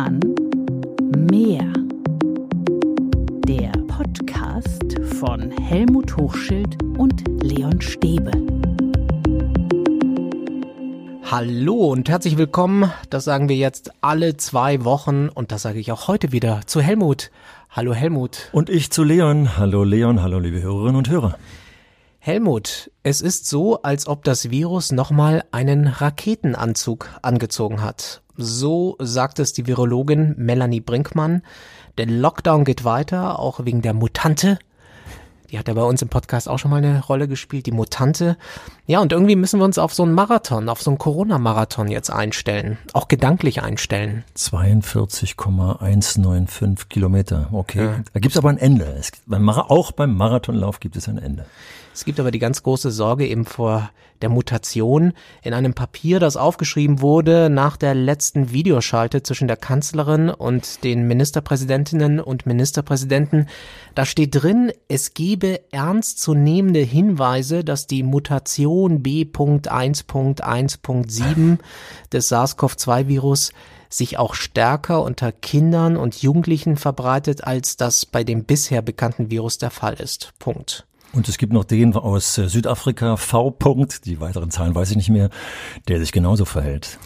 Roman Meer. Der Podcast von Helmut Hochschild und Leon Stäbe. Hallo und herzlich willkommen. Das sagen wir jetzt alle zwei Wochen und das sage ich auch heute wieder zu Helmut. Hallo Helmut. Und ich zu Leon. Hallo Leon, hallo liebe Hörerinnen und Hörer. Helmut, es ist so, als ob das Virus nochmal einen Raketenanzug angezogen hat. So sagt es die Virologin Melanie Brinkmann. Der Lockdown geht weiter, auch wegen der Mutante. Die hat ja bei uns im Podcast auch schon mal eine Rolle gespielt, die Mutante. Ja, und irgendwie müssen wir uns auf so einen Marathon, auf so einen Corona-Marathon jetzt einstellen. Auch gedanklich einstellen. 42,195 Kilometer. Okay. Ja. Da gibt's aber ein Ende. Es, beim auch beim Marathonlauf gibt es ein Ende. Es gibt aber die ganz große Sorge eben vor der Mutation. In einem Papier, das aufgeschrieben wurde nach der letzten Videoschalte zwischen der Kanzlerin und den Ministerpräsidentinnen und Ministerpräsidenten, da steht drin, es gebe ernstzunehmende Hinweise, dass die Mutation B.1.1.7 des SARS-CoV-2-Virus sich auch stärker unter Kindern und Jugendlichen verbreitet, als das bei dem bisher bekannten Virus der Fall ist. Punkt. Und es gibt noch den aus äh, Südafrika, V. -Punkt, die weiteren Zahlen weiß ich nicht mehr, der sich genauso verhält.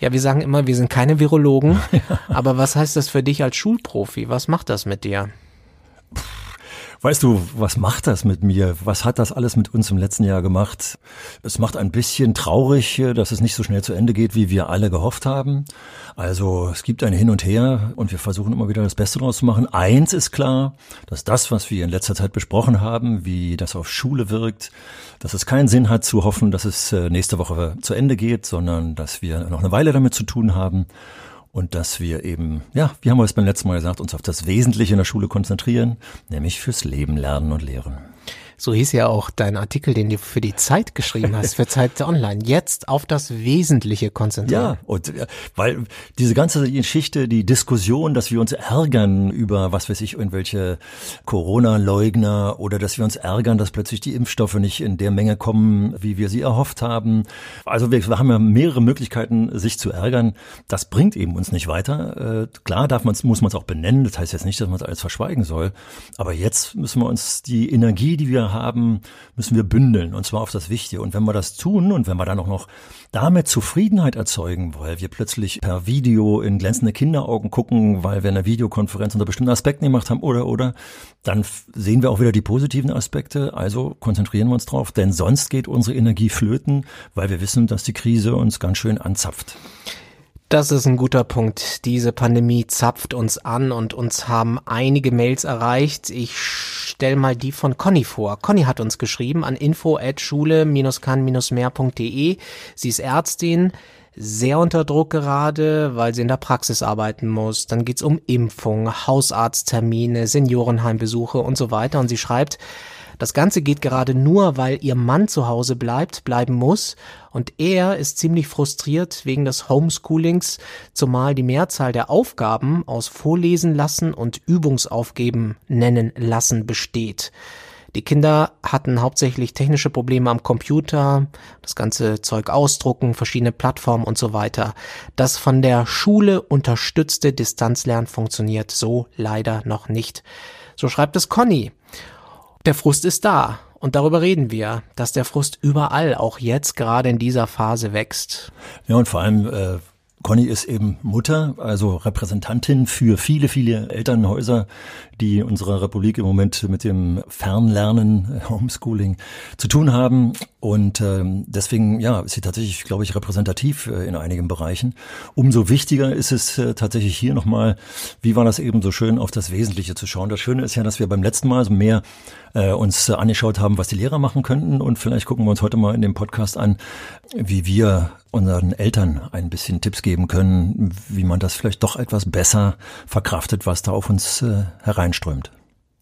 Ja, wir sagen immer, wir sind keine Virologen, aber was heißt das für dich als Schulprofi? Was macht das mit dir? Weißt du, was macht das mit mir? Was hat das alles mit uns im letzten Jahr gemacht? Es macht ein bisschen traurig, äh, dass es nicht so schnell zu Ende geht, wie wir alle gehofft haben. Also es gibt ein Hin und Her und wir versuchen immer wieder das Beste draus zu machen. Eins ist klar, dass das, was wir in letzter Zeit besprochen haben, wie das auf Schule wirkt, dass es keinen Sinn hat zu hoffen, dass es äh, nächste Woche zu Ende geht, sondern dass wir noch eine Weile damit zu tun haben und dass wir eben, ja, wie haben wir es beim letzten Mal gesagt, uns auf das Wesentliche in der Schule konzentrieren, nämlich fürs Leben lernen und lehren. So hieß ja auch dein Artikel, den du für die Zeit geschrieben hast, für Zeit Online. Jetzt auf das Wesentliche konzentrieren. Ja, und äh, weil diese ganze Geschichte, die Diskussion, dass wir uns ärgern über, was weiß ich, irgendwelche Corona-Leugner oder dass wir uns ärgern, dass plötzlich die Impfstoffe nicht in der Menge kommen, wie wir sie erhofft haben. Also wir, haben ja mehrere Möglichkeiten, sich zu ärgern. Das bringt eben uns nicht weiter. Äh, klar darf man muss man es auch benennen. Das heißt jetzt nicht, dass man es alles verschweigen soll. Aber jetzt müssen wir uns die Energie, die wir haben, müssen wir bündeln und zwar auf das Wichtige. Und wenn wir das tun und wenn wir dann auch noch damit Zufriedenheit erzeugen, weil wir plötzlich per Video in glänzende Kinderaugen gucken, weil wir eine Videokonferenz unter bestimmten Aspekten gemacht haben oder oder, dann sehen wir auch wieder die positiven Aspekte. Also konzentrieren wir uns drauf, denn sonst geht unsere Energie flöten, weil wir wissen, dass die Krise uns ganz schön anzapft. Das ist ein guter Punkt. Diese Pandemie zapft uns an und uns haben einige Mails erreicht. Ich stell mal die von Conny vor. Conny hat uns geschrieben an info at schule-kann-mehr.de. Sie ist Ärztin, sehr unter Druck gerade, weil sie in der Praxis arbeiten muss. Dann geht's um Impfung, Hausarzttermine, Seniorenheimbesuche und so weiter. Und sie schreibt, das Ganze geht gerade nur, weil ihr Mann zu Hause bleibt, bleiben muss und er ist ziemlich frustriert wegen des Homeschoolings, zumal die Mehrzahl der Aufgaben aus Vorlesen lassen und Übungsaufgeben nennen lassen besteht. Die Kinder hatten hauptsächlich technische Probleme am Computer, das ganze Zeug ausdrucken, verschiedene Plattformen und so weiter. Das von der Schule unterstützte Distanzlernen funktioniert so leider noch nicht. So schreibt es Conny. Der Frust ist da. Und darüber reden wir, dass der Frust überall, auch jetzt gerade in dieser Phase wächst. Ja, und vor allem äh, Conny ist eben Mutter, also Repräsentantin für viele, viele Elternhäuser, die unserer Republik im Moment mit dem Fernlernen, Homeschooling zu tun haben. Und ähm, deswegen, ja, ist sie tatsächlich, glaube ich, repräsentativ äh, in einigen Bereichen. Umso wichtiger ist es äh, tatsächlich hier nochmal, wie war das eben so schön, auf das Wesentliche zu schauen. Das Schöne ist ja, dass wir beim letzten Mal so mehr äh, uns äh, angeschaut haben, was die Lehrer machen könnten. Und vielleicht gucken wir uns heute mal in dem Podcast an, wie wir unseren Eltern ein bisschen Tipps geben können, wie man das vielleicht doch etwas besser verkraftet, was da auf uns äh, hereinströmt.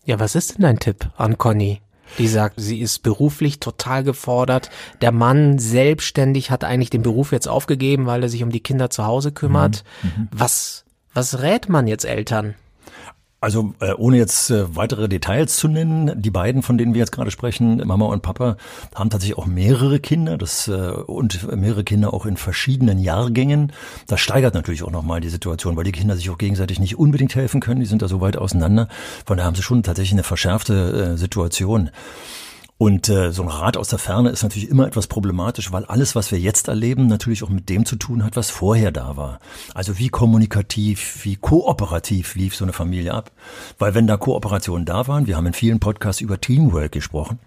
Ja, was ist denn dein Tipp an Conny? Die sagt, sie ist beruflich total gefordert. Der Mann selbstständig hat eigentlich den Beruf jetzt aufgegeben, weil er sich um die Kinder zu Hause kümmert. Mhm. mhm. Was, was rät man jetzt Eltern? Also äh, ohne jetzt äh, weitere Details zu nennen, die beiden, von denen wir jetzt gerade sprechen, Mama und Papa, haben tatsächlich auch mehrere Kinder das, äh, und mehrere Kinder auch in verschiedenen Jahrgängen. Das steigert natürlich auch nochmal die Situation, weil die Kinder sich auch gegenseitig nicht unbedingt helfen können. Die sind da so weit auseinander. Von daher haben sie schon tatsächlich eine verschärfte äh, Situation. Und äh, so ein Rat aus der Ferne ist natürlich immer etwas problematisch, weil alles, was wir jetzt erleben, natürlich auch mit dem zu tun hat, was vorher da war. Also wie kommunikativ, wie kooperativ lief so eine Familie ab. Weil wenn da Kooperationen da waren, wir haben in vielen Podcasts über Teamwork gesprochen,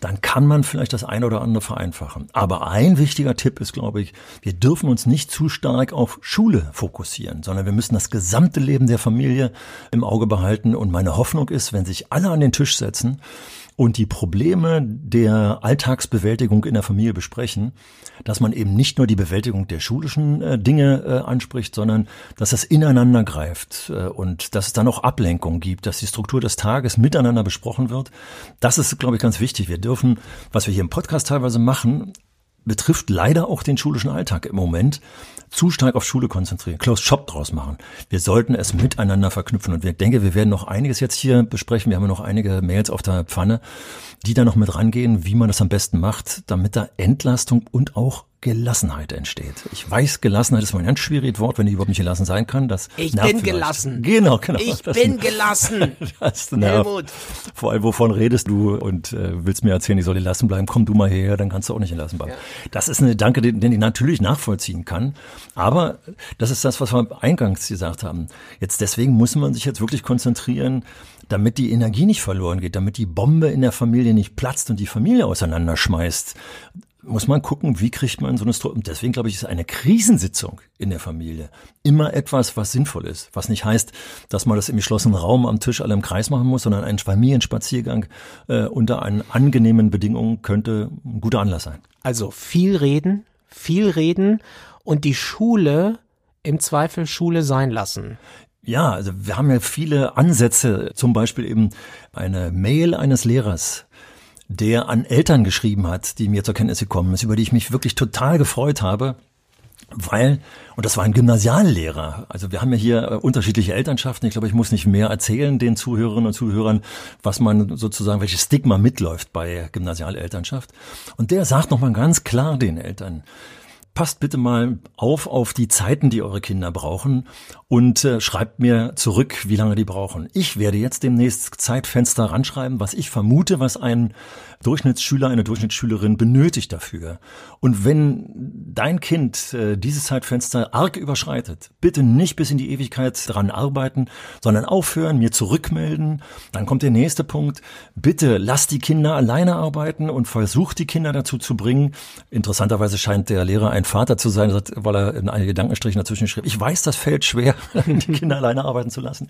dann kann man vielleicht das eine oder andere vereinfachen. Aber ein wichtiger Tipp ist, glaube ich, wir dürfen uns nicht zu stark auf Schule fokussieren, sondern wir müssen das gesamte Leben der Familie im Auge behalten. Und meine Hoffnung ist, wenn sich alle an den Tisch setzen, und die Probleme der Alltagsbewältigung in der Familie besprechen, dass man eben nicht nur die Bewältigung der schulischen äh, Dinge äh, anspricht, sondern dass es ineinander greift äh, und dass es dann auch Ablenkung gibt, dass die Struktur des Tages miteinander besprochen wird. Das ist, glaube ich, ganz wichtig. Wir dürfen, was wir hier im Podcast teilweise machen, betrifft leider auch den schulischen Alltag im Moment zu stark auf Schule konzentrieren, Close Shop draus machen. Wir sollten es miteinander verknüpfen und wir denke, wir werden noch einiges jetzt hier besprechen. Wir haben noch einige Mails auf der Pfanne, die da noch mit rangehen, wie man das am besten macht, damit da Entlastung und auch Gelassenheit entsteht. Ich weiß, Gelassenheit ist mal ein ganz schwieriges Wort, wenn ich überhaupt nicht gelassen sein kann. Das ich bin vielleicht. gelassen. Genau, genau. Ich das bin gelassen. Das nervt. Vor allem, wovon redest du und äh, willst mir erzählen, ich soll gelassen bleiben? Komm du mal her, dann kannst du auch nicht gelassen bleiben. Ja. Das ist eine Gedanke, den, den ich natürlich nachvollziehen kann. Aber das ist das, was wir eingangs gesagt haben. Jetzt deswegen muss man sich jetzt wirklich konzentrieren, damit die Energie nicht verloren geht, damit die Bombe in der Familie nicht platzt und die Familie auseinanderschmeißt muss man gucken, wie kriegt man so eine Struktur. Und deswegen glaube ich, ist eine Krisensitzung in der Familie immer etwas, was sinnvoll ist. Was nicht heißt, dass man das im geschlossenen Raum am Tisch alle im Kreis machen muss, sondern ein Familienspaziergang äh, unter einen angenehmen Bedingungen könnte ein guter Anlass sein. Also viel reden, viel reden und die Schule im Zweifel Schule sein lassen. Ja, also wir haben ja viele Ansätze, zum Beispiel eben eine Mail eines Lehrers der an Eltern geschrieben hat, die mir zur Kenntnis gekommen ist, über die ich mich wirklich total gefreut habe. Weil, und das war ein Gymnasiallehrer, also wir haben ja hier äh, unterschiedliche Elternschaften. Ich glaube, ich muss nicht mehr erzählen den Zuhörerinnen und Zuhörern, was man sozusagen, welches Stigma mitläuft bei Gymnasialelternschaft. Und der sagt nochmal ganz klar den Eltern, passt bitte mal auf auf die Zeiten, die eure Kinder brauchen und äh, schreibt mir zurück, wie lange die brauchen. Ich werde jetzt demnächst Zeitfenster ranschreiben, was ich vermute, was ein Durchschnittsschüler, eine Durchschnittsschülerin benötigt dafür. Und wenn dein Kind äh, dieses Zeitfenster arg überschreitet, bitte nicht bis in die Ewigkeit dran arbeiten, sondern aufhören, mir zurückmelden. Dann kommt der nächste Punkt. Bitte lass die Kinder alleine arbeiten und versuch die Kinder dazu zu bringen. Interessanterweise scheint der Lehrer ein Vater zu sein, weil er in einen Gedankenstrichen dazwischen schrieb. Ich weiß, das fällt schwer, die Kinder alleine arbeiten zu lassen.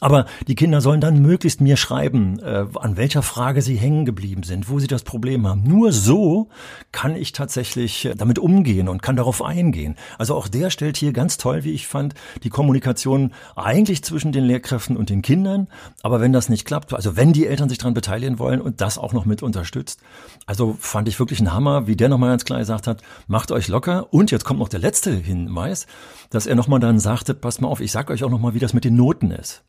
Aber die Kinder sollen dann möglichst mir schreiben, äh, an welcher Frage sie hängen geblieben sind, wo sie das Problem haben. Nur so kann ich tatsächlich äh, damit umgehen und kann darauf eingehen. Also auch der stellt hier ganz toll, wie ich fand, die Kommunikation eigentlich zwischen den Lehrkräften und den Kindern. Aber wenn das nicht klappt, also wenn die Eltern sich daran beteiligen wollen und das auch noch mit unterstützt, also fand ich wirklich ein Hammer, wie der nochmal ganz klar gesagt hat, macht euch locker. Und jetzt kommt noch der letzte Hinweis, dass er nochmal dann sagte, passt mal auf, ich sag euch auch nochmal, wie das mit den Noten ist.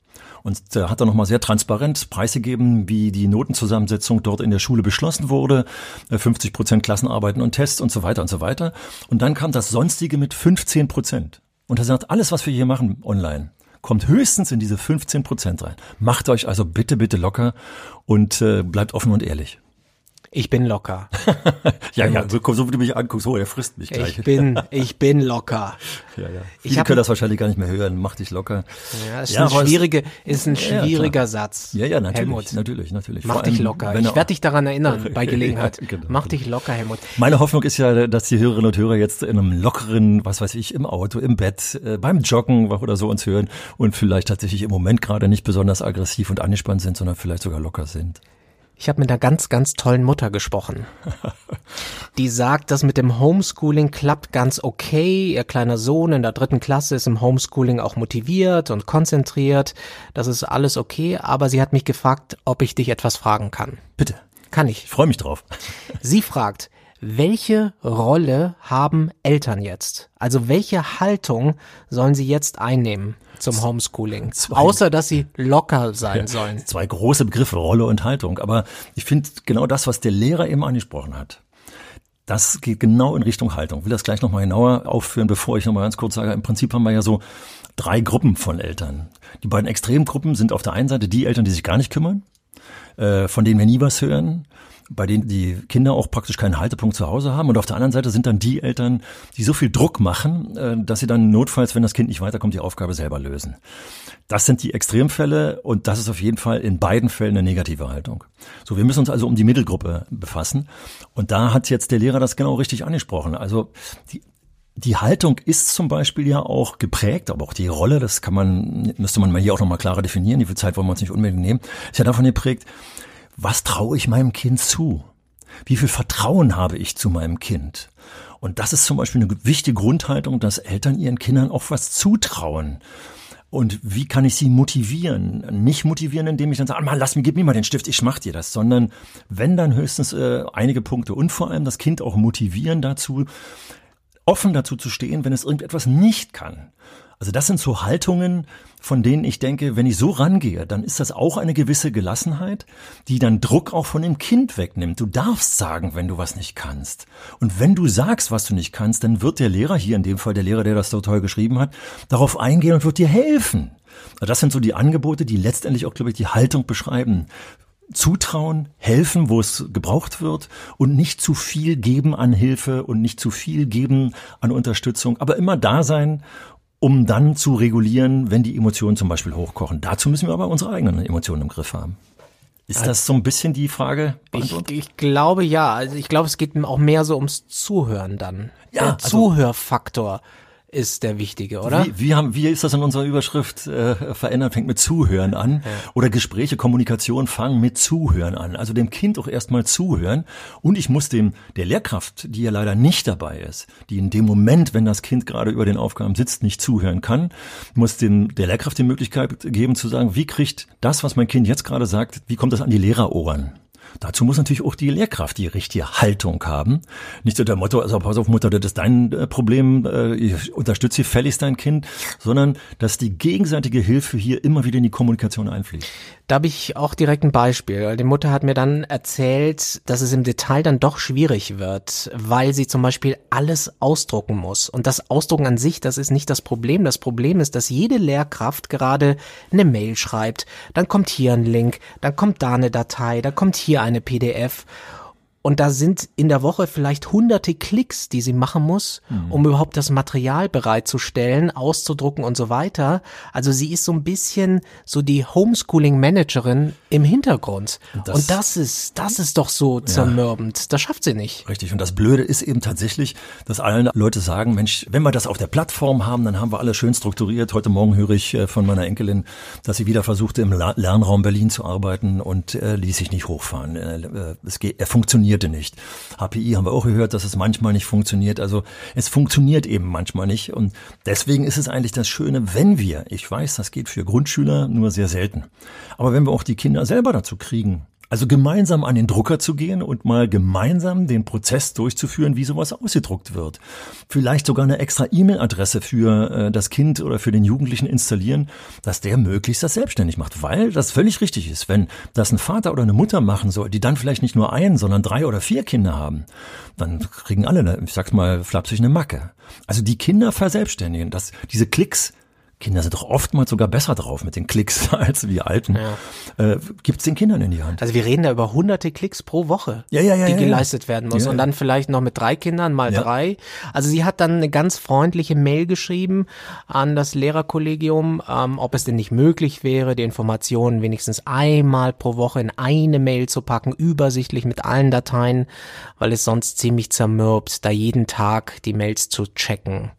Und da äh, hat er nochmal sehr transparent preisgegeben, wie die Notenzusammensetzung dort in der Schule beschlossen wurde. 50 äh, Prozent Klassenarbeiten und Tests und so weiter und so weiter. Und dann kam das Sonstige mit 15 Prozent. Und er sagt, alles, was wir hier machen online, kommt höchstens in diese 15 Prozent rein. Macht euch also bitte, bitte locker und äh, bleibt offen und ehrlich. Ich bin locker. ja, ja, so, so wie du mich anguckst, so, er frisst mich gleich. Ich bin, ich bin locker. Ja, ja. Viele ich können das wahrscheinlich gar nicht mehr hören. Mach dich locker. Ja, ist ja, ein schwierige, ist ein schwieriger ja, Satz. Ja, ja, natürlich, Helmut. natürlich, natürlich. Mach dich locker. Ich werde dich daran erinnern bei Gelegenheit. genau, Mach dich locker, Helmut. Meine Hoffnung ist ja, dass die Hörerinnen und Hörer jetzt in einem lockeren, was weiß ich, im Auto, im Bett, äh, beim Joggen oder so uns hören und vielleicht tatsächlich im Moment gerade nicht besonders aggressiv und angespannt sind, sondern vielleicht sogar locker sind. Ich habe mit einer ganz, ganz tollen Mutter gesprochen. Die sagt, das mit dem Homeschooling klappt ganz okay. Ihr kleiner Sohn in der dritten Klasse ist im Homeschooling auch motiviert und konzentriert. Das ist alles okay, aber sie hat mich gefragt, ob ich dich etwas fragen kann. Bitte. Kann ich. Ich freue mich drauf. Sie fragt, welche Rolle haben Eltern jetzt? Also welche Haltung sollen sie jetzt einnehmen zum Homeschooling? Zwei. Außer dass sie locker sein sollen. Zwei große Begriffe, Rolle und Haltung. Aber ich finde genau das, was der Lehrer eben angesprochen hat. Das geht genau in Richtung Haltung. Ich will das gleich nochmal genauer aufführen, bevor ich nochmal ganz kurz sage. Im Prinzip haben wir ja so drei Gruppen von Eltern. Die beiden Extremgruppen sind auf der einen Seite die Eltern, die sich gar nicht kümmern, äh, von denen wir nie was hören, bei denen die Kinder auch praktisch keinen Haltepunkt zu Hause haben. Und auf der anderen Seite sind dann die Eltern, die so viel Druck machen, äh, dass sie dann notfalls, wenn das Kind nicht weiterkommt, die Aufgabe selber lösen. Das sind die Extremfälle und das ist auf jeden Fall in beiden Fällen eine negative Haltung. So, wir müssen uns also um die Mittelgruppe befassen. Und da hat jetzt der Lehrer das genau richtig angesprochen. Also die, die Haltung ist zum Beispiel ja auch geprägt, aber auch die Rolle, das kann man, müsste man mal hier auch nochmal klarer definieren, die viel Zeit wollen wir uns nicht unbedingt nehmen, ist ja davon geprägt, was traue ich meinem Kind zu? Wie viel Vertrauen habe ich zu meinem Kind? Und das ist zum Beispiel eine wichtige Grundhaltung, dass Eltern ihren Kindern auch was zutrauen. Und wie kann ich sie motivieren? Nicht motivieren, indem ich dann sage, mal, lass mir, gib mir mal den Stift, ich mach dir das, sondern wenn dann höchstens äh, einige Punkte und vor allem das Kind auch motivieren dazu, offen dazu zu stehen, wenn es irgendetwas nicht kann. Also das sind so Haltungen, von denen ich denke, wenn ich so rangehe, dann ist das auch eine gewisse Gelassenheit, die dann Druck auch von dem Kind wegnimmt. Du darfst sagen, wenn du was nicht kannst. Und wenn du sagst, was du nicht kannst, dann wird der Lehrer, hier in dem Fall der Lehrer, der das so toll geschrieben hat, darauf eingehen und wird dir helfen. Das sind so die Angebote, die letztendlich auch, glaube ich, die Haltung beschreiben. Zutrauen, helfen, wo es gebraucht wird und nicht zu viel geben an Hilfe und nicht zu viel geben an Unterstützung, aber immer da sein um dann zu regulieren, wenn die Emotionen zum Beispiel hochkochen. Dazu müssen wir aber unsere eigenen Emotionen im Griff haben. Ist das so ein bisschen die Frage? Ich, ich glaube ja. Also ich glaube, es geht auch mehr so ums Zuhören dann. Ja, Der also- Zuhörfaktor ist der wichtige, oder? Wie, wie, haben, wie ist das in unserer Überschrift? Äh, verändern fängt mit Zuhören an. Oder Gespräche, Kommunikation fangen mit Zuhören an. Also dem Kind auch erstmal zuhören. Und ich muss dem, der Lehrkraft, die ja leider nicht dabei ist, die in dem Moment, wenn das Kind gerade über den Aufgaben sitzt, nicht zuhören kann, muss dem, der Lehrkraft die Möglichkeit geben zu sagen, wie kriegt das, was mein Kind jetzt gerade sagt, wie kommt das an die Lehrerohren? Dazu muss natürlich auch die Lehrkraft die richtige Haltung haben. Nicht so der Motto, also pass auf Mutter, das ist dein äh, Problem, äh, ich unterstütze gefälligst dein Kind, sondern dass die gegenseitige Hilfe hier immer wieder in die Kommunikation einfließt. Da habe ich auch direkt ein Beispiel. Die Mutter hat mir dann erzählt, dass es im Detail dann doch schwierig wird, weil sie zum Beispiel alles ausdrucken muss. Und das Ausdrucken an sich, das ist nicht das Problem. Das Problem ist, dass jede Lehrkraft gerade eine Mail schreibt. Dann kommt hier ein Link, dann kommt da eine Datei, dann kommt hier eine PDF. Und da sind in der Woche vielleicht hunderte Klicks, die sie machen muss, um überhaupt das Material bereitzustellen, auszudrucken und so weiter. Also sie ist so ein bisschen so die Homeschooling-Managerin im Hintergrund. Das- und das ist, das ist doch so zermürbend. Das schafft sie nicht. Richtig. Und das Blöde ist eben tatsächlich, dass alle Leute sagen, Mensch, wenn wir das auf der Plattform haben, dann haben wir alles schön strukturiert. Heute Morgen höre ich äh, von meiner Enkelin, dass sie wieder versuchte, im Lernraum Berlin zu arbeiten und äh, ließ sich nicht hochfahren. Äh, äh, es geht, er funktionierte nicht. HPI haben wir auch gehört, dass es manchmal nicht funktioniert. Also es funktioniert eben manchmal nicht. Und deswegen ist es eigentlich das Schöne, wenn wir, ich weiß, das geht für Grundschüler nur sehr selten, aber wenn wir auch die Kinder selber dazu kriegen, also gemeinsam an den Drucker zu gehen und mal gemeinsam den Prozess durchzuführen, wie sowas ausgedruckt wird. Vielleicht sogar eine extra E-Mail-Adresse für äh, das Kind oder für den Jugendlichen installieren, dass der möglichst das selbstständig macht. Weil das völlig richtig ist, wenn das ein Vater oder eine Mutter machen soll, die dann vielleicht nicht nur ein, sondern drei oder vier Kinder haben, dann kriegen alle, ich sag's mal flapsig, eine Macke. Also die Kinder verselbstständigen, dass diese Klicks Kinder sind doch oftmals sogar besser drauf mit den Klicks als die Alten. Äh, gibt's den Kindern in die Hand. Also wir reden da über hunderte Klicks pro Woche, Ja, ja, ja, die ja, ja. geleistet werden muss. Ja, und ja. dann vielleicht noch mit drei Kindern mal Ja. drei. Also sie hat dann eine ganz freundliche Mail geschrieben an das Lehrerkollegium, ähm, ob es denn nicht möglich wäre, die Informationen wenigstens einmal pro Woche in eine Mail zu packen, übersichtlich mit allen Dateien, weil es sonst ziemlich zermürbt, da jeden Tag die Mails zu checken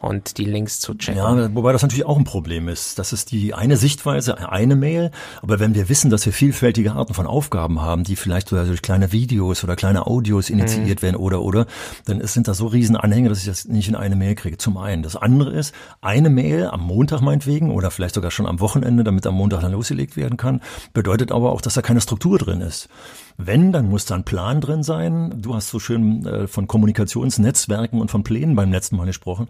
und die Links zu checken. Ja, wobei das natürlich auch ein Problem ist. Das ist die eine Sichtweise, eine Mail. Aber wenn wir wissen, dass wir vielfältige Arten von Aufgaben haben, die vielleicht sogar durch kleine Videos oder kleine Audios initiiert werden oder, oder, dann sind das so riesen Anhänge, dass ich das nicht in eine Mail kriege. Zum einen. Das andere ist, eine Mail am Montag meinetwegen oder vielleicht sogar schon am Wochenende, damit am Montag dann losgelegt werden kann, bedeutet aber auch, dass da keine Struktur drin ist. Wenn, dann muss da ein Plan drin sein. Du hast so schön äh, von Kommunikationsnetzwerken und von Plänen beim letzten Mal gesprochen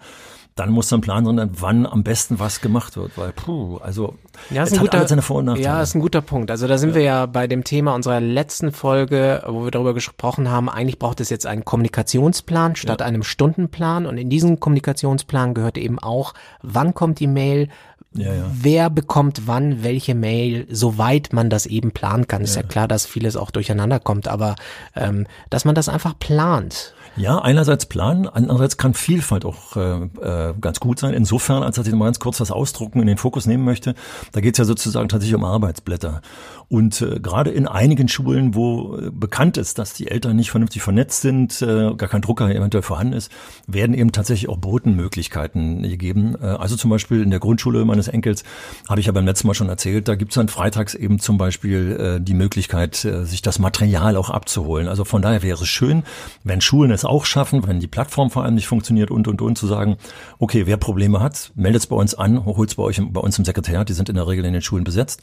dann muss ein Plan drin sein, wann am besten was gemacht wird, weil puh, also ja, es ist hat guter, seine Vor- und Nachteile. Ja, ist ein guter Punkt. Also da sind ja. wir ja bei dem Thema unserer letzten Folge, wo wir darüber gesprochen haben, eigentlich braucht es jetzt einen Kommunikationsplan statt ja. einem Stundenplan und in diesen Kommunikationsplan gehört eben auch, wann kommt die Mail, ja, ja. Wer bekommt wann welche Mail, soweit man das eben planen kann. Ist ja, ja klar, dass vieles auch durcheinander kommt, aber ähm, dass man das einfach plant ja, einerseits planen, andererseits kann Vielfalt auch äh, äh, ganz gut sein. Insofern, als dass ich mal ganz kurz das Ausdrucken in den Fokus nehmen möchte, da geht es ja sozusagen tatsächlich um Arbeitsblätter. Und äh, gerade in einigen Schulen, wo äh, bekannt ist, dass die Eltern nicht vernünftig vernetzt sind, äh, gar kein Drucker eventuell vorhanden ist, werden eben tatsächlich auch Botenmöglichkeiten gegeben. Äh, also zum Beispiel in der Grundschule meines Enkels, habe ich ja beim letzten Mal schon erzählt, da gibt es dann freitags eben zum Beispiel äh, die Möglichkeit, äh, sich das Material auch abzuholen. Also von daher wäre es schön, wenn Schulen es auch schaffen, wenn die Plattform vor allem nicht funktioniert und, und, und, zu sagen, okay, wer Probleme hat, meldet es bei uns an, holt es bei euch, bei uns im Sekretariat, die sind in der Regel in den Schulen besetzt,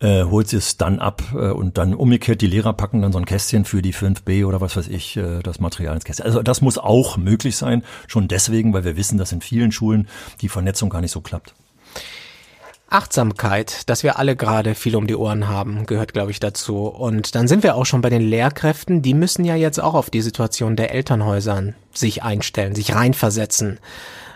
äh, holt es dann ab äh, und dann umgekehrt, die Lehrer packen dann so ein Kästchen für die 5b oder was weiß ich, äh, das Material ins Kästchen. Also das muss auch möglich sein, schon deswegen, weil wir wissen, dass in vielen Schulen die Vernetzung gar nicht so klappt. Achtsamkeit, dass wir alle gerade viel um die Ohren haben, gehört, glaube ich, dazu. Und dann sind wir auch schon bei den Lehrkräften. Die müssen ja jetzt auch auf die Situation der Elternhäusern sich einstellen, sich reinversetzen,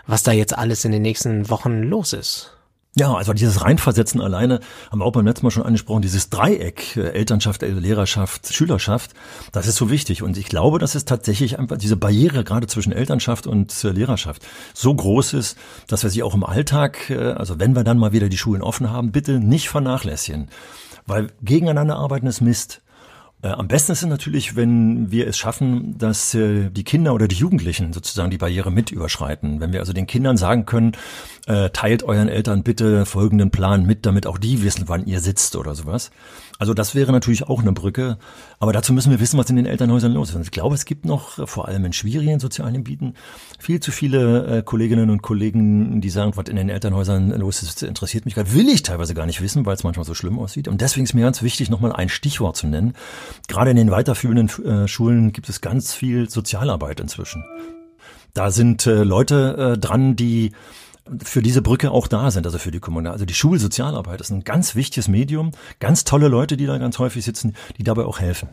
was da jetzt alles in den nächsten Wochen los ist. Ja, also dieses Reinversetzen alleine haben wir auch beim letzten Mal schon angesprochen, dieses Dreieck, äh, Elternschaft, Lehrerschaft, Schülerschaft, das ist so wichtig. Und ich glaube, dass es tatsächlich einfach diese Barriere gerade zwischen Elternschaft und äh, Lehrerschaft so groß ist, dass wir sie auch im Alltag, äh, also wenn wir dann mal wieder die Schulen offen haben, bitte nicht vernachlässigen. Weil gegeneinander arbeiten ist Mist. Äh, am besten ist es natürlich, wenn wir es schaffen, dass äh, die Kinder oder die Jugendlichen sozusagen die Barriere mit überschreiten. Wenn wir also den Kindern sagen können, äh, teilt euren Eltern bitte folgenden Plan mit, damit auch die wissen, wann ihr sitzt oder sowas. Also das wäre natürlich auch eine Brücke, aber dazu müssen wir wissen, was in den Elternhäusern los ist. Und ich glaube, es gibt noch, vor allem in schwierigen sozialen Gebieten, viel zu viele Kolleginnen und Kollegen, die sagen, was in den Elternhäusern los ist, interessiert mich gerade. Will ich teilweise gar nicht wissen, weil es manchmal so schlimm aussieht. Und deswegen ist mir ganz wichtig, nochmal ein Stichwort zu nennen. Gerade in den weiterführenden äh, Schulen gibt es ganz viel Sozialarbeit inzwischen. Da sind äh, Leute äh, dran, die für diese Brücke auch da sind, also für die Kommune. Also die Schulsozialarbeit ist ein ganz wichtiges Medium, ganz tolle Leute, die da ganz häufig sitzen, die dabei auch helfen.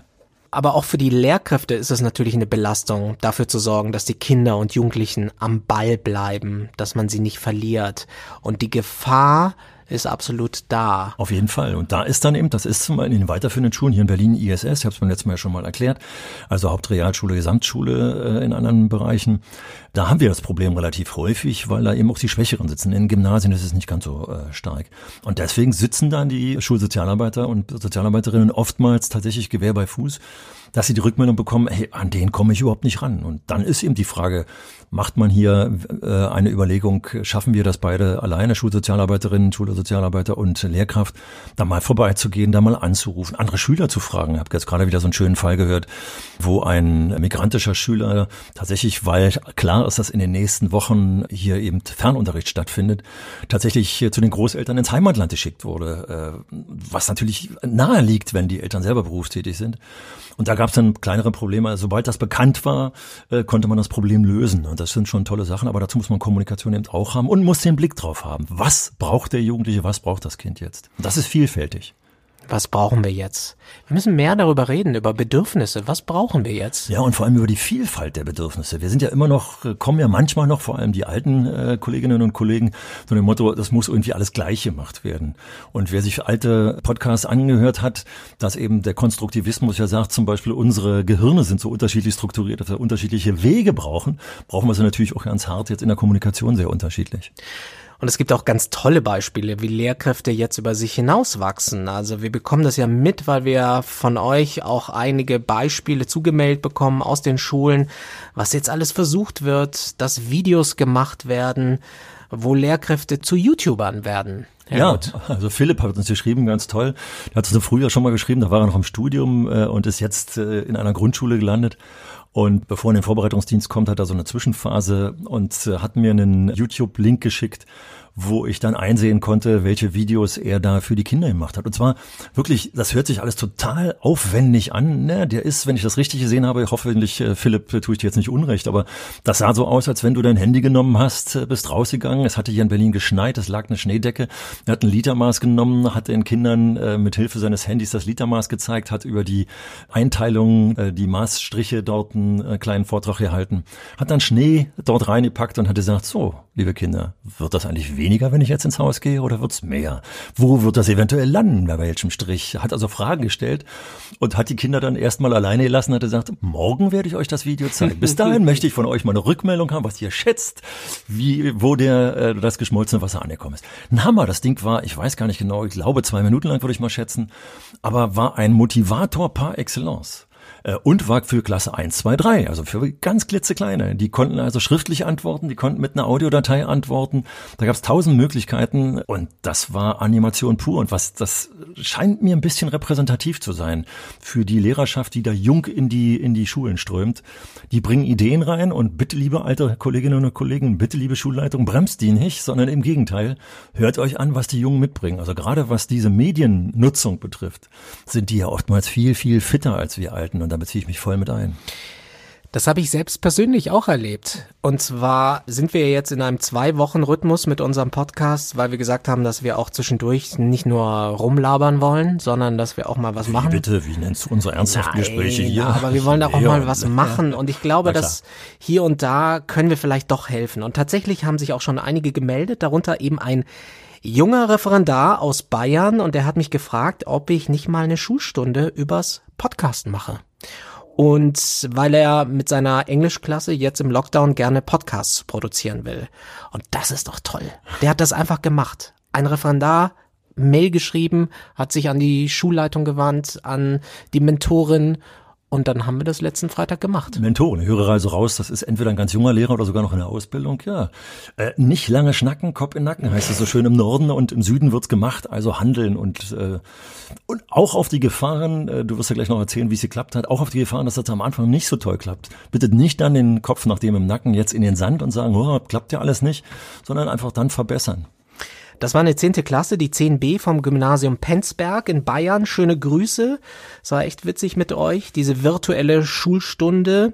Aber auch für die Lehrkräfte ist es natürlich eine Belastung, dafür zu sorgen, dass die Kinder und Jugendlichen am Ball bleiben, dass man sie nicht verliert. Und die Gefahr, ist absolut da. Auf jeden Fall. Und da ist dann eben, das ist zum Beispiel in den weiterführenden Schulen hier in Berlin ISS, ich habe es beim letzten Mal schon mal erklärt, also Hauptrealschule, Gesamtschule äh, in anderen Bereichen. Da haben wir das Problem relativ häufig, weil da eben auch die Schwächeren sitzen. In Gymnasien ist es nicht ganz so äh, stark. Und deswegen sitzen dann die Schulsozialarbeiter und Sozialarbeiterinnen oftmals tatsächlich Gewehr bei Fuß dass sie die Rückmeldung bekommen, hey, an den komme ich überhaupt nicht ran. Und dann ist eben die Frage, macht man hier äh, eine Überlegung, schaffen wir das beide alleine, Schulsozialarbeiterinnen, Schulsozialarbeiter und Lehrkraft, da mal vorbeizugehen, da mal anzurufen, andere Schüler zu fragen. Ich habe jetzt gerade wieder so einen schönen Fall gehört, wo ein migrantischer Schüler tatsächlich, weil klar ist, dass in den nächsten Wochen hier eben Fernunterricht stattfindet, tatsächlich zu den Großeltern ins Heimatland geschickt wurde, äh, was natürlich nahe liegt, wenn die Eltern selber berufstätig sind. Und da gab es dann kleinere Probleme. Also, sobald das bekannt war, äh, konnte man das Problem lösen. Und das sind schon tolle Sachen, aber dazu muss man Kommunikation eben auch haben und muss den Blick drauf haben. Was braucht der Jugendliche, was braucht das Kind jetzt? Und das ist vielfältig. Was brauchen wir jetzt? Wir müssen mehr darüber reden, über Bedürfnisse. Was brauchen wir jetzt? Ja, und vor allem über die Vielfalt der Bedürfnisse. Wir sind ja immer noch, äh, kommen ja manchmal noch, vor allem die alten äh, Kolleginnen und Kollegen, so dem Motto, das muss irgendwie alles gleich gemacht werden. Und wer sich alte Podcasts angehört hat, dass eben der Konstruktivismus ja sagt, zum Beispiel unsere Gehirne sind so unterschiedlich strukturiert, dass wir unterschiedliche Wege brauchen, brauchen wir sie natürlich auch ganz hart jetzt in der Kommunikation sehr unterschiedlich. Und es gibt auch ganz tolle Beispiele, wie Lehrkräfte jetzt über sich hinauswachsen. Also wir bekommen das ja mit, weil wir von euch auch einige Beispiele zugemeldet bekommen aus den Schulen, was jetzt alles versucht wird, dass Videos gemacht werden, wo Lehrkräfte zu YouTubern werden. Ja, also Philipp hat uns geschrieben, ganz toll. Der hat uns früher schon mal geschrieben, da war er noch im Studium äh, und ist jetzt äh, in einer Grundschule gelandet. Und bevor er in den Vorbereitungsdienst kommt, hat er so eine Zwischenphase und äh, hat mir einen YouTube-Link geschickt, wo ich dann einsehen konnte, welche Videos er da für die Kinder gemacht hat. Und zwar wirklich, das hört sich alles total aufwendig an. Ne? Der ist, wenn ich das richtig gesehen habe, hoffentlich, äh, Philipp, tue ich dir jetzt nicht unrecht, aber das sah so aus, als wenn du dein Handy genommen hast, äh, bist rausgegangen. Es hatte hier in Berlin geschneit, es lag eine Schneedecke. Er hat ein Litermaß genommen, hat den Kindern äh, mit Hilfe seines Handys das Litermaß gezeigt, hat über die Einteilung, äh, die Maßstriche dort einen äh, kleinen Vortrag gehalten, hat dann Schnee dort reingepackt und hat gesagt, so, liebe Kinder, wird das eigentlich weniger, wenn ich jetzt ins Haus gehe oder wird's mehr? Wo wird das eventuell landen, bei welchem Strich? Hat also Fragen gestellt und hat die Kinder dann erstmal alleine gelassen, hat gesagt, morgen werde ich euch das Video zeigen. Bis dahin möchte ich von euch mal eine Rückmeldung haben, was ihr schätzt, wie, wo der, äh, das geschmolzene Wasser angekommen ist. Ein Hammer, das Ding war, ich weiß gar nicht genau, ich glaube zwei Minuten lang würde ich mal schätzen, aber war ein Motivator par excellence. Äh, und war für Klasse 1, 2, 3, also für ganz klitzekleine. Die konnten also schriftlich antworten, die konnten mit einer Audiodatei antworten. Da gab es tausend Möglichkeiten und das war Animation pur. Und was das scheint mir ein bisschen repräsentativ zu sein für die Lehrerschaft, die da jung in die in die Schulen strömt. Die bringen Ideen rein und bitte, liebe alte Kolleginnen und Kollegen, bitte, liebe Schulleitung, bremst die nicht, sondern im Gegenteil, hört euch an, was die Jungen mitbringen. Also gerade was diese Mediennutzung betrifft, sind die ja oftmals viel, viel fitter als wir Alten. Und da beziehe ich mich voll mit ein. Das habe ich selbst persönlich auch erlebt. Und zwar sind wir jetzt in einem Zwei-Wochen-Rhythmus mit unserem Podcast, weil wir gesagt haben, dass wir auch zwischendurch nicht nur rumlabern wollen, sondern dass wir auch mal was wie machen. Bitte, wie nennst du unsere ernsthaften Nein, Gespräche hier? Aber wir wollen da auch Ja, mal was machen. Und ich glaube, dass hier und da können wir vielleicht doch helfen. Und tatsächlich haben sich auch schon einige gemeldet, darunter eben ein junger Referendar aus Bayern. Und der hat mich gefragt, ob ich nicht mal eine Schulstunde übers Podcasten mache. Und weil er mit seiner Englischklasse jetzt im Lockdown gerne Podcasts produzieren will. Und das ist doch toll. Der hat das einfach gemacht. Ein Referendar, Mail geschrieben, hat sich an die Schulleitung gewandt, an die Mentorin und dann haben wir das letzten Freitag gemacht. Mentoren, ich höre also raus, das ist entweder ein ganz junger Lehrer oder sogar noch in der Ausbildung, ja. Äh, nicht lange schnacken, Kopf in Nacken, heißt es so schön im Norden und im Süden wird's gemacht, also handeln und, äh, und auch auf die Gefahren, äh, du wirst ja gleich noch erzählen, wie es geklappt hat, auch auf die Gefahren, dass das am Anfang nicht so toll klappt. Bitte nicht dann den Kopf nach dem im Nacken jetzt in den Sand und sagen, oh, klappt ja alles nicht, sondern einfach dann verbessern. Das war eine zehnte Klasse, die 10b vom Gymnasium Penzberg in Bayern. Schöne Grüße. Es war echt witzig mit euch, diese virtuelle Schulstunde.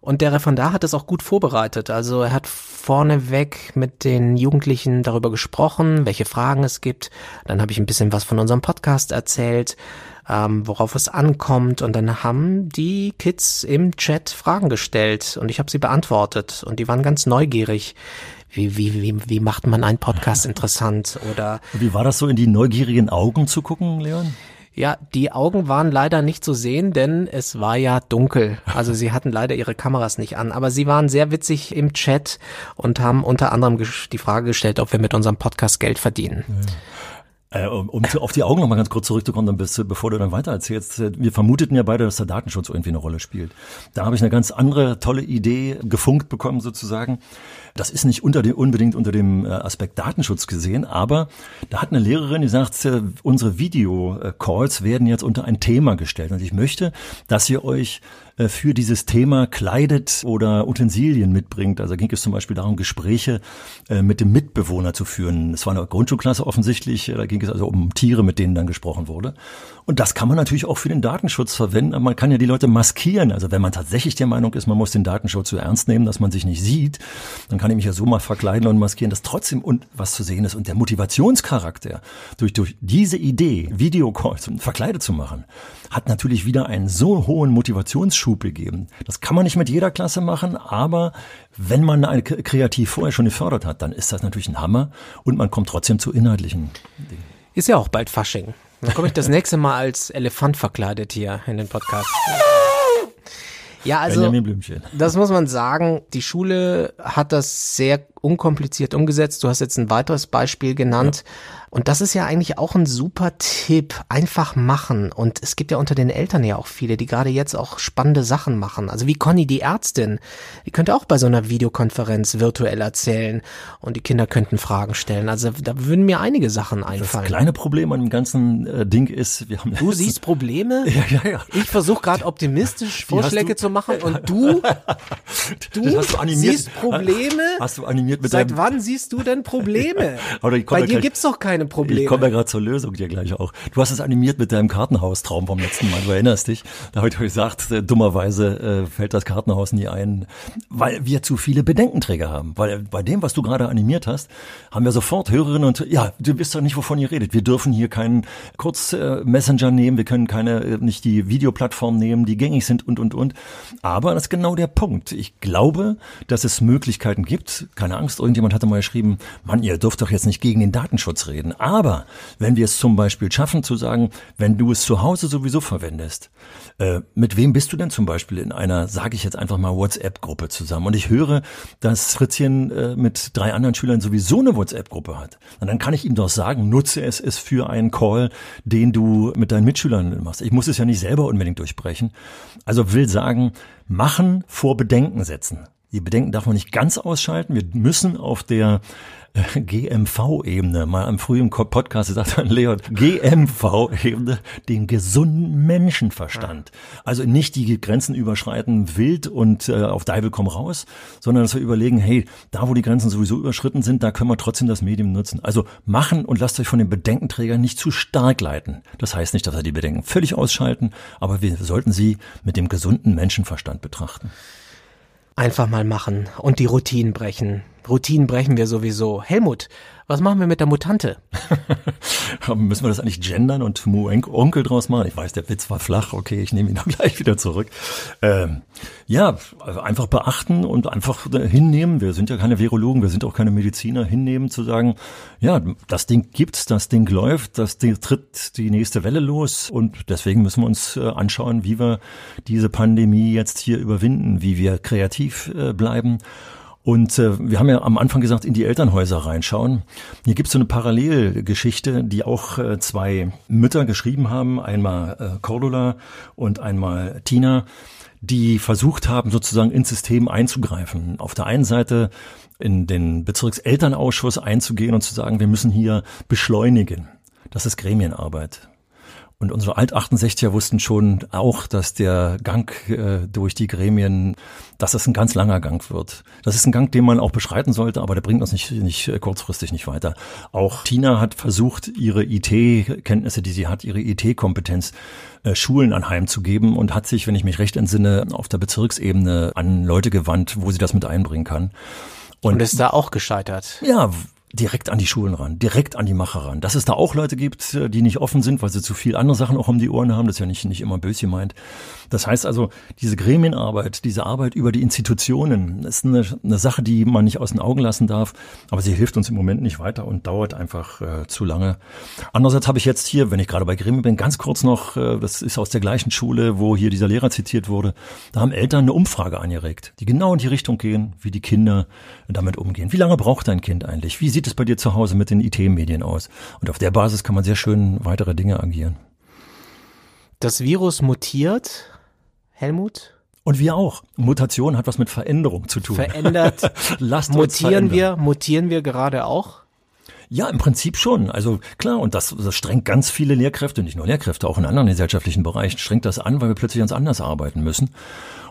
Und der Referendar hat es auch gut vorbereitet. Also er hat vorneweg mit den Jugendlichen darüber gesprochen, welche Fragen es gibt. Dann habe ich ein bisschen was von unserem Podcast erzählt, ähm, worauf es ankommt. Und dann haben die Kids im Chat Fragen gestellt und ich habe sie beantwortet. Und die waren ganz neugierig. Wie, wie, wie, wie macht man einen Podcast interessant? Oder Und wie war das so, in die neugierigen Augen zu gucken, Leon? ja, die Augen waren leider nicht zu sehen, denn es war ja dunkel. Also sie hatten leider ihre Kameras nicht an. Aber sie waren sehr witzig im Chat und haben unter anderem die Frage gestellt, ob wir mit unserem Podcast Geld verdienen. Äh, um, zu- auf die Augen noch mal ganz kurz zurückzukommen, dann bist, bevor du dann weiter erzählst. äh, Wir vermuteten ja beide, dass der Datenschutz irgendwie eine Rolle spielt. Da habe ich eine ganz andere tolle Idee gefunkt bekommen sozusagen. Das ist nicht unter dem, unbedingt unter dem äh, Aspekt Datenschutz gesehen, aber da hat eine Lehrerin gesagt, äh, unsere Video-Calls werden jetzt unter ein Thema gestellt. Und ich möchte, dass ihr euch für dieses Thema kleidet oder Utensilien mitbringt. Also ging es zum Beispiel darum, Gespräche äh, mit dem Mitbewohner zu führen. Es war eine Grundschulklasse offensichtlich, äh, da ging es also um Tiere, mit denen dann gesprochen wurde. Und das kann man natürlich auch für den Datenschutz verwenden, aber man kann ja die Leute maskieren. Also wenn man tatsächlich der Meinung ist, man muss den Datenschutz so ernst nehmen, dass man sich nicht sieht, dann kann ich mich ja so mal verkleiden und maskieren, dass trotzdem was zu sehen ist. Und der Motivationscharakter durch, durch diese Idee, Videocalls verkleidet zu machen, hat natürlich wieder einen so hohen Motivationsschub gegeben. Das kann man nicht mit jeder Klasse machen, aber wenn man eine kreativ vorher schon gefördert hat, dann ist das natürlich ein Hammer und man kommt trotzdem zu inhaltlichen Dingen. Ist ja auch bald Fasching. Dann komme ich das nächste Mal als Elefant verkleidet hier in den Podcast. Ja, also das muss man sagen. Die Schule hat das sehr unkompliziert umgesetzt. Du hast jetzt ein weiteres Beispiel genannt. Und das ist ja eigentlich auch ein super Tipp. Einfach machen. Und es gibt ja unter den Eltern ja auch viele, die gerade jetzt auch spannende Sachen machen. Also wie Conny, die Ärztin. Die könnte auch bei so einer Videokonferenz virtuell erzählen. Und die Kinder könnten Fragen stellen. Also da würden mir einige Sachen Das einfallen. kleine Problem an dem ganzen äh, Ding ist, wir haben Du siehst Probleme? ja, ja, ja. Ich versuche gerade optimistisch Vorschläge zu machen und du, Das du hast du animiert. siehst Probleme? Hast du animiert animiert mit Seit wann siehst du denn Probleme? Oder ich Bei dir gleich- gibt's doch keine Probleme. Ich komme ja gerade zur Lösung dir gleich auch. Du hast es animiert mit deinem Kartenhaustraum vom letzten Mal, du erinnerst dich. Da habe ich gesagt, äh, dummerweise äh, fällt das Kartenhaus nie ein, weil wir zu viele Bedenkenträger haben. Weil bei dem, was du gerade animiert hast, haben wir sofort Hörerinnen und ja, du wisst doch nicht, wovon ihr redet. Wir dürfen hier keinen Kurz-Messenger nehmen, wir können keine, äh, nicht die Videoplattform nehmen, die gängig sind und, und, und. Aber das ist genau der Punkt. Ich glaube, dass es Möglichkeiten gibt. Keine Angst, irgendjemand hatte mal geschrieben, Mann, ihr dürft doch jetzt nicht gegen den Datenschutz reden. Aber wenn wir es zum Beispiel schaffen zu sagen, wenn du es zu Hause sowieso verwendest, äh, mit wem bist du denn zum Beispiel in einer, sage ich jetzt einfach mal, WhatsApp-Gruppe zusammen? Und ich höre, dass Fritzchen äh, mit drei anderen Schülern sowieso eine WhatsApp-Gruppe hat. Und dann kann ich ihm doch sagen, nutze es, es für einen Call, den du mit deinen Mitschülern machst. Ich muss es ja nicht selber unbedingt durchbrechen. Also will sagen, machen vor Bedenken setzen. Die Bedenken darf man nicht ganz ausschalten. Wir müssen auf der äh, GMV-Ebene, mal am frühen Podcast gesagt hat Leon, GMV-Ebene, den gesunden Menschenverstand. Also nicht die Grenzen überschreiten wild und äh, auf Deibel komm raus, sondern dass wir überlegen, hey, da wo die Grenzen sowieso überschritten sind, da können wir trotzdem das Medium nutzen. Also machen und lasst euch von den Bedenkenträgern nicht zu stark leiten. Das heißt nicht, dass wir die Bedenken völlig ausschalten, aber wir sollten sie mit dem gesunden Menschenverstand betrachten. Einfach mal machen und die Routinen brechen. Routinen brechen wir sowieso. Helmut, was machen wir mit der Mutante? Müssen wir das eigentlich gendern und Onkel draus machen? Ich weiß, der Witz war flach. Okay, ich nehme ihn auch gleich wieder zurück. Ähm, ja, also einfach beachten und einfach hinnehmen. Wir sind ja keine Virologen, wir sind auch keine Mediziner. Hinnehmen zu sagen, ja, das Ding gibt's, das Ding läuft, das Ding tritt die nächste Welle los und deswegen müssen wir uns äh, anschauen, wie wir diese Pandemie jetzt hier überwinden, wie wir kreativ äh, bleiben. Und äh, wir haben ja am Anfang gesagt, in die Elternhäuser reinschauen. Hier gibt es so eine Parallelgeschichte, die auch äh, zwei Mütter geschrieben haben, einmal äh, Cordula und einmal Tina, die versucht haben, sozusagen ins System einzugreifen. Auf der einen Seite in den Bezirkselternausschuss einzugehen und zu sagen, wir müssen hier beschleunigen. Das ist Gremienarbeit. Und unsere Alt-68er wussten schon auch, dass der Gang äh, durch die Gremien, dass das ein ganz langer Gang wird. Das ist ein Gang, den man auch beschreiten sollte, aber der bringt uns nicht, nicht äh, kurzfristig nicht weiter. Auch Tina hat versucht, ihre IT-Kenntnisse, die sie hat, ihre IT-Kompetenz äh, Schulen anheimzugeben und hat sich, wenn ich mich recht entsinne, auf der Bezirksebene an Leute gewandt, wo sie das mit einbringen kann. Und ist da auch gescheitert. Ja, direkt an die Schulen ran, direkt an die Macher ran. Dass es da auch Leute gibt, äh, die nicht offen sind, weil sie zu viel andere Sachen auch um die Ohren haben, das ist ja nicht, nicht immer böse gemeint. Das heißt also, diese Gremienarbeit, diese Arbeit über die Institutionen, ist eine, eine Sache, die man nicht aus den Augen lassen darf, aber sie hilft uns im Moment nicht weiter und dauert einfach äh, zu lange. Andererseits habe ich jetzt hier, wenn ich gerade bei Gremien bin, ganz kurz noch, äh, das ist aus der gleichen Schule, wo hier dieser Lehrer zitiert wurde, da haben Eltern eine Umfrage angeregt, die genau in die Richtung gehen, wie die Kinder damit umgehen. Wie lange braucht dein Kind eigentlich? Wie sieht es bei dir zu Hause mit den IT-Medien aus? Und auf der Basis kann man sehr schön weitere Dinge agieren. Das Virus mutiert, Helmut? Und wir auch. Mutation hat was mit Veränderung zu tun. Verändert. Lasst uns mutieren verändern. wir, mutieren wir gerade auch? Ja, im Prinzip schon. Also klar, und das, das strengt ganz viele Lehrkräfte, nicht nur Lehrkräfte, auch in anderen gesellschaftlichen Bereichen, strengt das an, weil wir plötzlich ganz anders arbeiten müssen.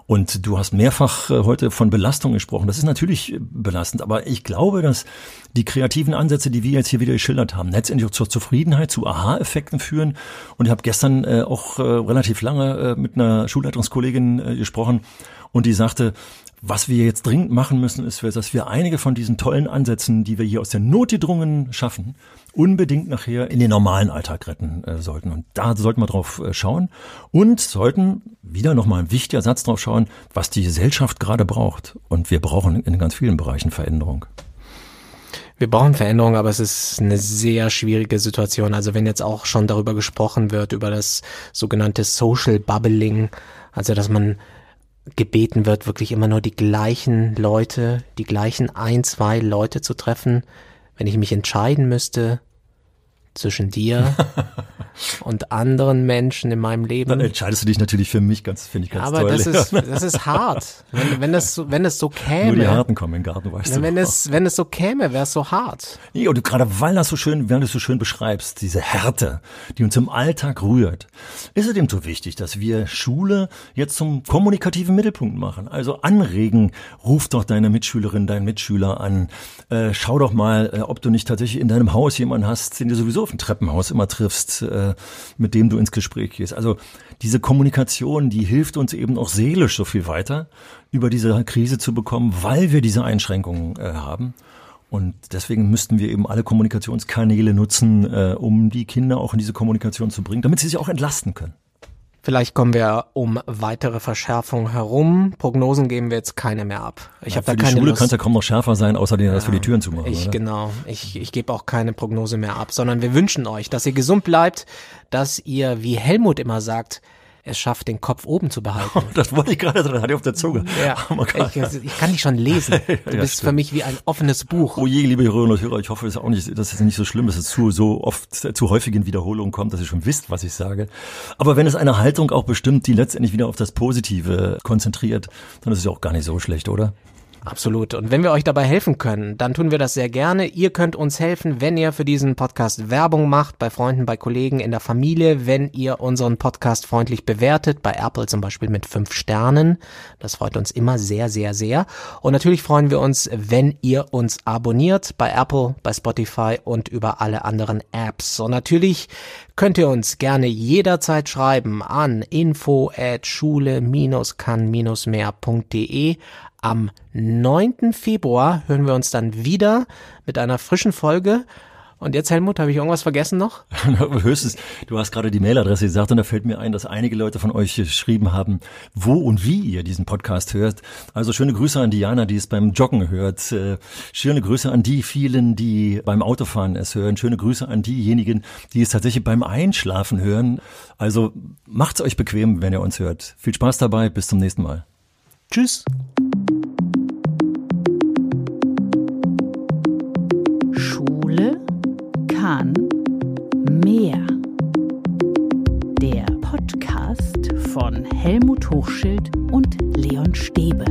Und du hast mehrfach äh, heute von Belastung gesprochen. Das ist natürlich äh, belastend, aber ich glaube, dass die kreativen Ansätze, die wir jetzt hier wieder geschildert haben, letztendlich zur Zufriedenheit, zu Aha-Effekten führen. Und ich habe gestern äh, auch relativ lange mit einer Schulleitungskollegin gesprochen und die sagte, was wir jetzt dringend machen müssen, ist, dass wir einige von diesen tollen Ansätzen, die wir hier aus der Not gedrungen schaffen, unbedingt nachher in den normalen Alltag retten äh, sollten. Und da sollten wir drauf äh, schauen und sollten wieder nochmal ein wichtiger Satz drauf schauen, was die Gesellschaft gerade braucht. Und wir brauchen in ganz vielen Bereichen Veränderung. Wir brauchen Veränderung, aber es ist eine sehr schwierige Situation. Also wenn jetzt auch schon darüber gesprochen wird, über das sogenannte Social Bubbling, also dass man gebeten wird, wirklich immer nur die gleichen Leute, die gleichen ein, zwei Leute zu treffen. Wenn ich mich entscheiden müsste zwischen dir und anderen Menschen in meinem Leben. Dann entscheidest du dich natürlich für mich, ganz finde ich ganz Aber toll. das ist, das ist hart. Wenn, wenn, das, so- wenn es so käme. Nur die Harten kommen in den Garten, weißt du. wenn, es, wenn es so käme, wäre es so hart. Nee, und gerade weil das so schön, weil du es so schön beschreibst, diese Härte, die uns im Alltag rührt, ist es eben so wichtig, dass wir Schule jetzt zum kommunikativen Mittelpunkt machen. Also anregen, ruf doch deine Mitschülerin, deinen Mitschüler an, äh, schau doch mal, äh, ob du nicht tatsächlich in deinem Haus jemanden hast, den du sowieso auf dem Treppenhaus immer triffst, äh, mit dem du ins Gespräch gehst. Also diese Kommunikation, die hilft uns eben auch seelisch so viel weiter, über diese Krise zu bekommen, weil wir diese Einschränkungen äh, haben. Und deswegen müssten wir eben alle Kommunikationskanäle nutzen, äh, um die Kinder auch in diese Kommunikation zu bringen, damit sie sich auch entlasten können. Vielleicht kommen wir um weitere Verschärfung herum. Prognosen geben wir jetzt keine mehr ab. Ich habe da Für die keine Schule Lust. kann es ja kaum noch schärfer sein, außer denen, dass wir die Türen zumachen. Ich oder? genau, ich, ich gebe auch keine Prognose mehr ab, sondern wir wünschen euch, dass ihr gesund bleibt, dass ihr, wie Helmut immer sagt, es schafft, den Kopf oben zu behalten. Das wollte ich gerade, das hatte ich auf der Zunge. Ja, Oh ich, ich kann dich schon lesen. Du Ja, bist für stimmt. mich wie ein offenes Buch. Oh je, liebe Hörerinnen und Hörer, ich hoffe, es ist auch nicht, dass es nicht so schlimm ist, dass es zu so oft zu häufigen Wiederholungen kommt, dass ihr schon wisst, was ich sage. Aber wenn es eine Haltung auch bestimmt, die letztendlich wieder auf das Positive konzentriert, dann ist es ja auch gar nicht so schlecht, oder? Absolut. Und wenn wir euch dabei helfen können, dann tun wir das sehr gerne. Ihr könnt uns helfen, wenn ihr für diesen Podcast Werbung macht, bei Freunden, bei Kollegen, in der Familie, wenn ihr unseren Podcast freundlich bewertet, bei Apple zum Beispiel mit fünf Sternen. Das freut uns immer sehr, sehr, sehr. Und natürlich freuen wir uns, wenn ihr uns abonniert bei Apple, bei Spotify und über alle anderen Apps. Und natürlich könnt ihr uns gerne jederzeit schreiben an info at schule-kann-mehr.de. Am 9. Februar hören wir uns dann wieder mit einer frischen Folge. Und jetzt, Helmut, habe ich irgendwas vergessen noch? Höchstens, du hast gerade die Mailadresse gesagt und da fällt mir ein, dass einige Leute von euch geschrieben haben, wo und wie ihr diesen Podcast hört. Also schöne Grüße an Diana, die es beim Joggen hört. Äh, Schöne Grüße an die vielen, die beim Autofahren es hören. Schöne Grüße an diejenigen, die es tatsächlich beim Einschlafen hören. Also macht's euch bequem, wenn ihr uns hört. Viel Spaß dabei, bis zum nächsten Mal. Tschüss. Kann mehr. Der Podcast von Helmut Hochschild und Leon Stäbe.